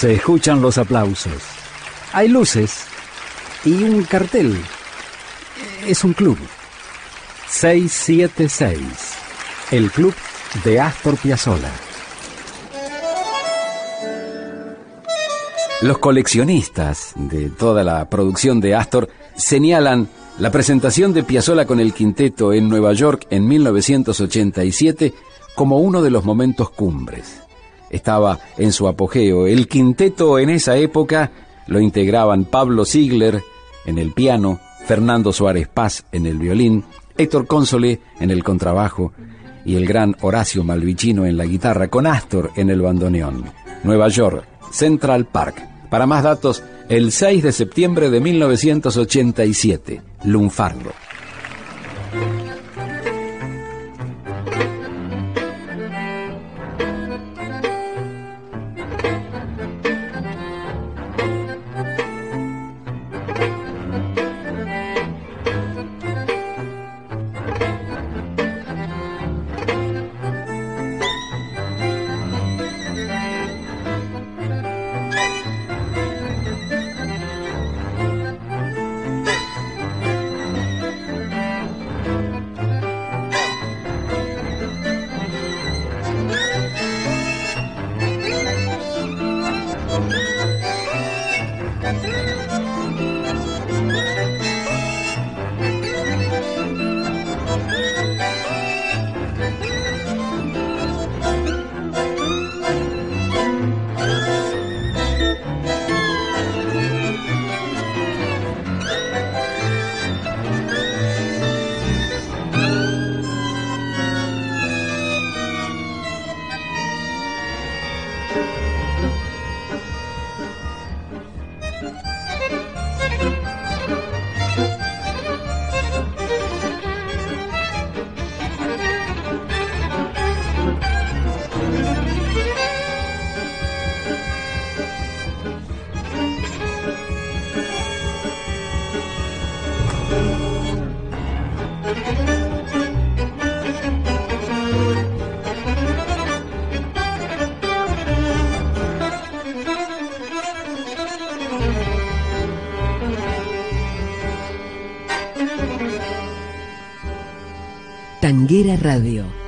Se escuchan los aplausos. Hay luces y un cartel. Es un club. 676. El club de Astor Piazzolla. Los coleccionistas de toda la producción de Astor señalan la presentación de Piazzolla con el quinteto en Nueva York en 1987 como uno de los momentos cumbres. Estaba en su apogeo. El quinteto en esa época lo integraban Pablo Ziegler en el piano, Fernando Suárez Paz en el violín, Héctor Console en el contrabajo y el gran Horacio Malvicino en la guitarra con Astor en el bandoneón. Nueva York, Central Park. Para más datos, el 6 de septiembre de 1987, Lunfardo. Tanguera Radio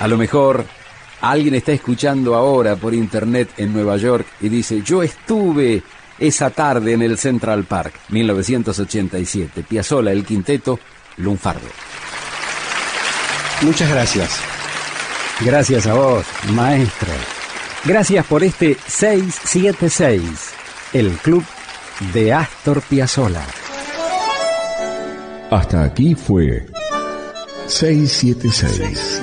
A lo mejor alguien está escuchando ahora por internet en Nueva York y dice, yo estuve esa tarde en el Central Park, 1987, Piazzola, el quinteto, Lunfardo. Muchas gracias. Gracias a vos, maestro. Gracias por este 676, el club de Astor Piazzolla. Hasta aquí fue 676,